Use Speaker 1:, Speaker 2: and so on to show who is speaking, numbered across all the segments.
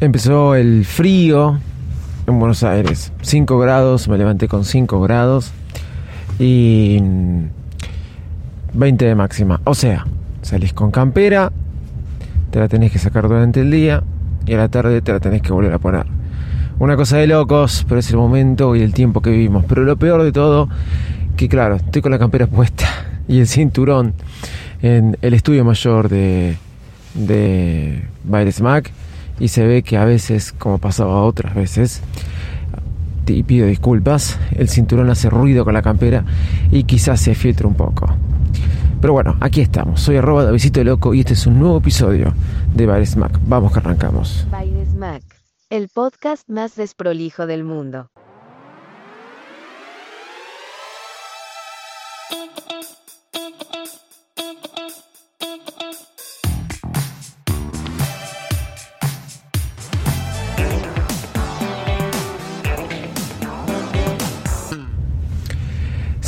Speaker 1: Empezó el frío en Buenos Aires. 5 grados, me levanté con 5 grados y 20 de máxima. O sea, salís con campera, te la tenés que sacar durante el día y a la tarde te la tenés que volver a poner. Una cosa de locos, pero es el momento y el tiempo que vivimos. Pero lo peor de todo, que claro, estoy con la campera puesta y el cinturón en el estudio mayor de, de Baires Mac y se ve que a veces, como pasaba otras veces, y pido disculpas, el cinturón hace ruido con la campera y quizás se filtre un poco. Pero bueno, aquí estamos. Soy arroba Davidito Loco y este es un nuevo episodio de Baires Mac. Vamos que arrancamos.
Speaker 2: Baires Mac, el podcast más desprolijo del mundo.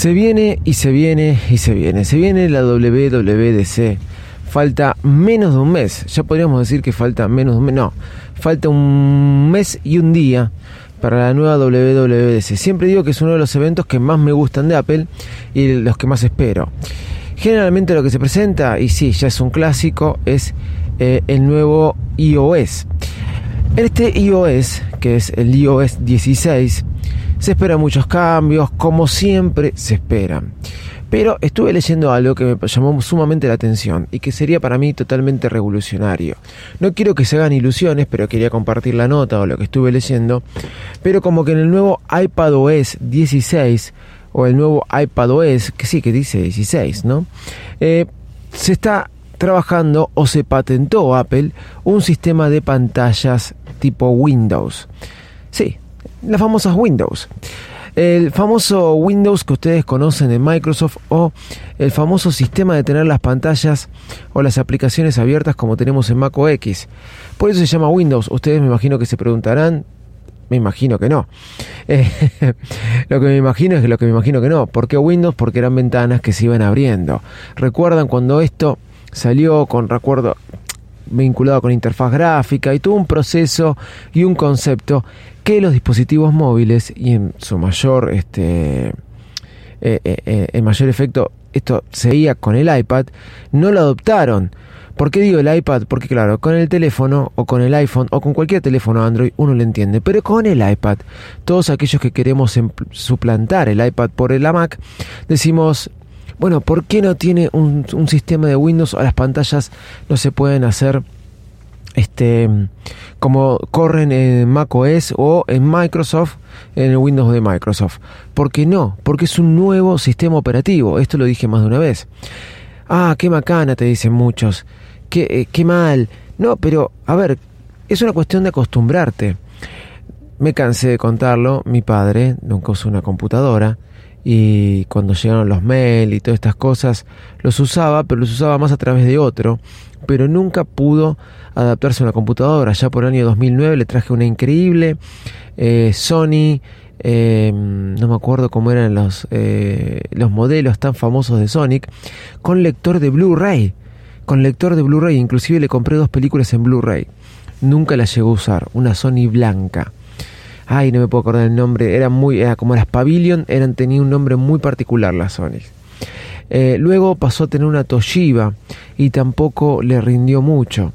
Speaker 1: Se viene y se viene y se viene. Se viene la WWDC. Falta menos de un mes. Ya podríamos decir que falta menos de un mes. No, falta un mes y un día para la nueva WWDC. Siempre digo que es uno de los eventos que más me gustan de Apple y los que más espero. Generalmente lo que se presenta, y sí, ya es un clásico, es eh, el nuevo iOS. Este iOS, que es el iOS 16, se esperan muchos cambios, como siempre se esperan. Pero estuve leyendo algo que me llamó sumamente la atención y que sería para mí totalmente revolucionario. No quiero que se hagan ilusiones, pero quería compartir la nota o lo que estuve leyendo. Pero como que en el nuevo iPadOS 16 o el nuevo iPadOS, que sí que dice 16, ¿no? Eh, se está trabajando o se patentó Apple un sistema de pantallas tipo Windows. Sí, las famosas Windows. El famoso Windows que ustedes conocen de Microsoft o el famoso sistema de tener las pantallas o las aplicaciones abiertas como tenemos en Mac OS. Por eso se llama Windows. Ustedes me imagino que se preguntarán, me imagino que no. Eh, lo que me imagino es lo que me imagino que no. ¿Por qué Windows? Porque eran ventanas que se iban abriendo. ¿Recuerdan cuando esto salió con recuerdo vinculado con interfaz gráfica y todo un proceso y un concepto que los dispositivos móviles y en su mayor este eh, eh, eh, en mayor efecto esto seguía con el iPad no lo adoptaron ¿Por qué digo el iPad? Porque claro, con el teléfono o con el iPhone o con cualquier teléfono Android uno lo entiende, pero con el iPad, todos aquellos que queremos suplantar el iPad por el Mac, decimos, bueno, ¿por qué no tiene un, sistema de Windows o las pantallas no se pueden hacer este como corren en Mac OS o en Microsoft en el Windows de Microsoft. ¿Por qué no? Porque es un nuevo sistema operativo. Esto lo dije más de una vez. Ah, qué macana, te dicen muchos. Qué, eh, qué mal. No, pero a ver, es una cuestión de acostumbrarte. Me cansé de contarlo. Mi padre nunca usó una computadora y cuando llegaron los mail y todas estas cosas los usaba, pero los usaba más a través de otro, pero nunca pudo adaptarse a una computadora. Ya por el año 2009 le traje una increíble eh, Sony, eh, no me acuerdo cómo eran los, eh, los modelos tan famosos de Sonic, con lector de Blu-ray. Con lector de Blu-ray, inclusive le compré dos películas en Blu-ray. Nunca la llegó a usar, una Sony blanca. Ay, no me puedo acordar el nombre, era muy, era como las Pavilion, eran, tenía un nombre muy particular las Sony. luego pasó a tener una Toshiba y tampoco le rindió mucho.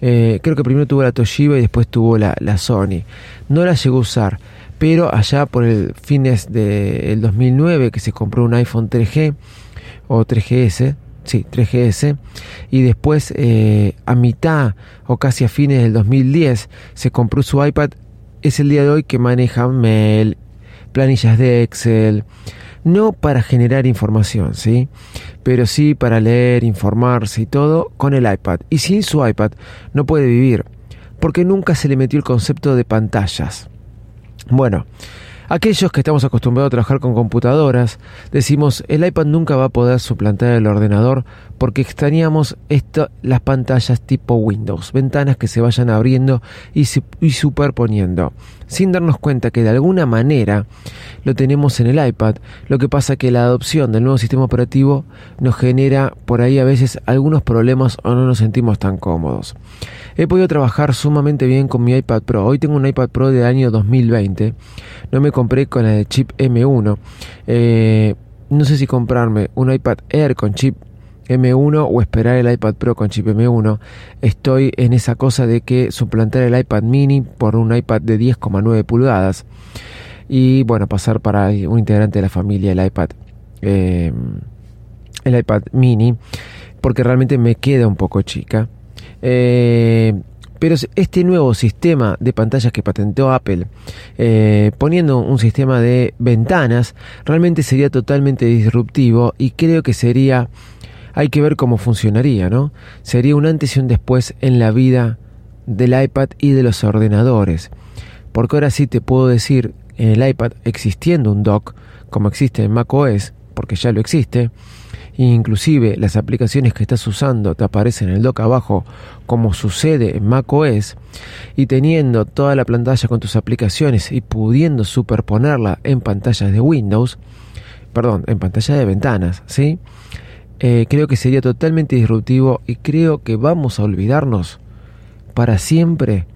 Speaker 1: Eh, creo que primero tuvo la Toshiba y después tuvo la, Sony. No la llegó a usar, pero allá por el fines del 2009 que se compró un iPhone 3G o 3GS, sí, 3GS, y después eh, a mitad o casi a fines del 2010 se compró su iPad, es el día de hoy que maneja mail, planillas de Excel, no para generar información, ¿sí? Pero sí para leer, informarse y todo con el iPad. Y sin su iPad no puede vivir, porque nunca se le metió el concepto de pantallas. Bueno, Aquellos que estamos acostumbrados a trabajar con computadoras, decimos el iPad nunca va a poder suplantar el ordenador porque extrañamos las pantallas tipo Windows, ventanas que se vayan abriendo y, superponiendo, sin darnos cuenta que de alguna manera lo tenemos en el iPad, lo que pasa que la adopción del nuevo sistema operativo nos genera por ahí a veces algunos problemas o no nos sentimos tan cómodos. He podido trabajar sumamente bien con mi iPad Pro. Hoy tengo un iPad Pro del año 2020. No me compré con el chip M1. Eh, no sé si comprarme un iPad Air con chip M1 o esperar el iPad Pro con chip M1. Estoy en esa cosa de que suplantar el iPad mini por un iPad de 10,9 pulgadas. Y bueno, pasar para un integrante de la familia el iPad. Eh, el iPad mini. Porque realmente me queda un poco chica. Eh, pero este nuevo sistema de pantallas que patentó Apple, eh, poniendo un sistema de ventanas, realmente sería totalmente disruptivo y creo que sería, hay que ver cómo funcionaría, ¿no? Sería un antes y un después en la vida del iPad y de los ordenadores. Porque ahora sí te puedo decir, en el iPad existiendo un dock, como existe en macOS, porque ya lo existe, inclusive las aplicaciones que estás usando te aparecen en el dock abajo como sucede en macOS y teniendo toda la pantalla con tus aplicaciones y pudiendo superponerla en pantallas de Windows, perdón, en pantalla de ventanas, ¿sí? Eh, creo que sería totalmente disruptivo y creo que vamos a olvidarnos para siempre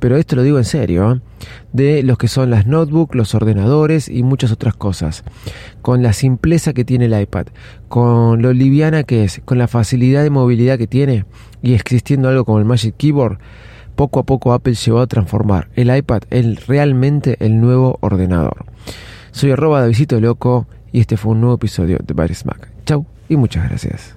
Speaker 1: pero esto lo digo en serio, de los que son las notebooks, los ordenadores y muchas otras cosas. Con la simpleza que tiene el iPad, con lo liviana que es, con la facilidad de movilidad que tiene y existiendo algo como el Magic Keyboard, poco a poco Apple llevó a transformar el iPad en realmente el nuevo ordenador. Soy arroba de Visito Loco y este fue un nuevo episodio de Baris Mac. Chau y muchas gracias.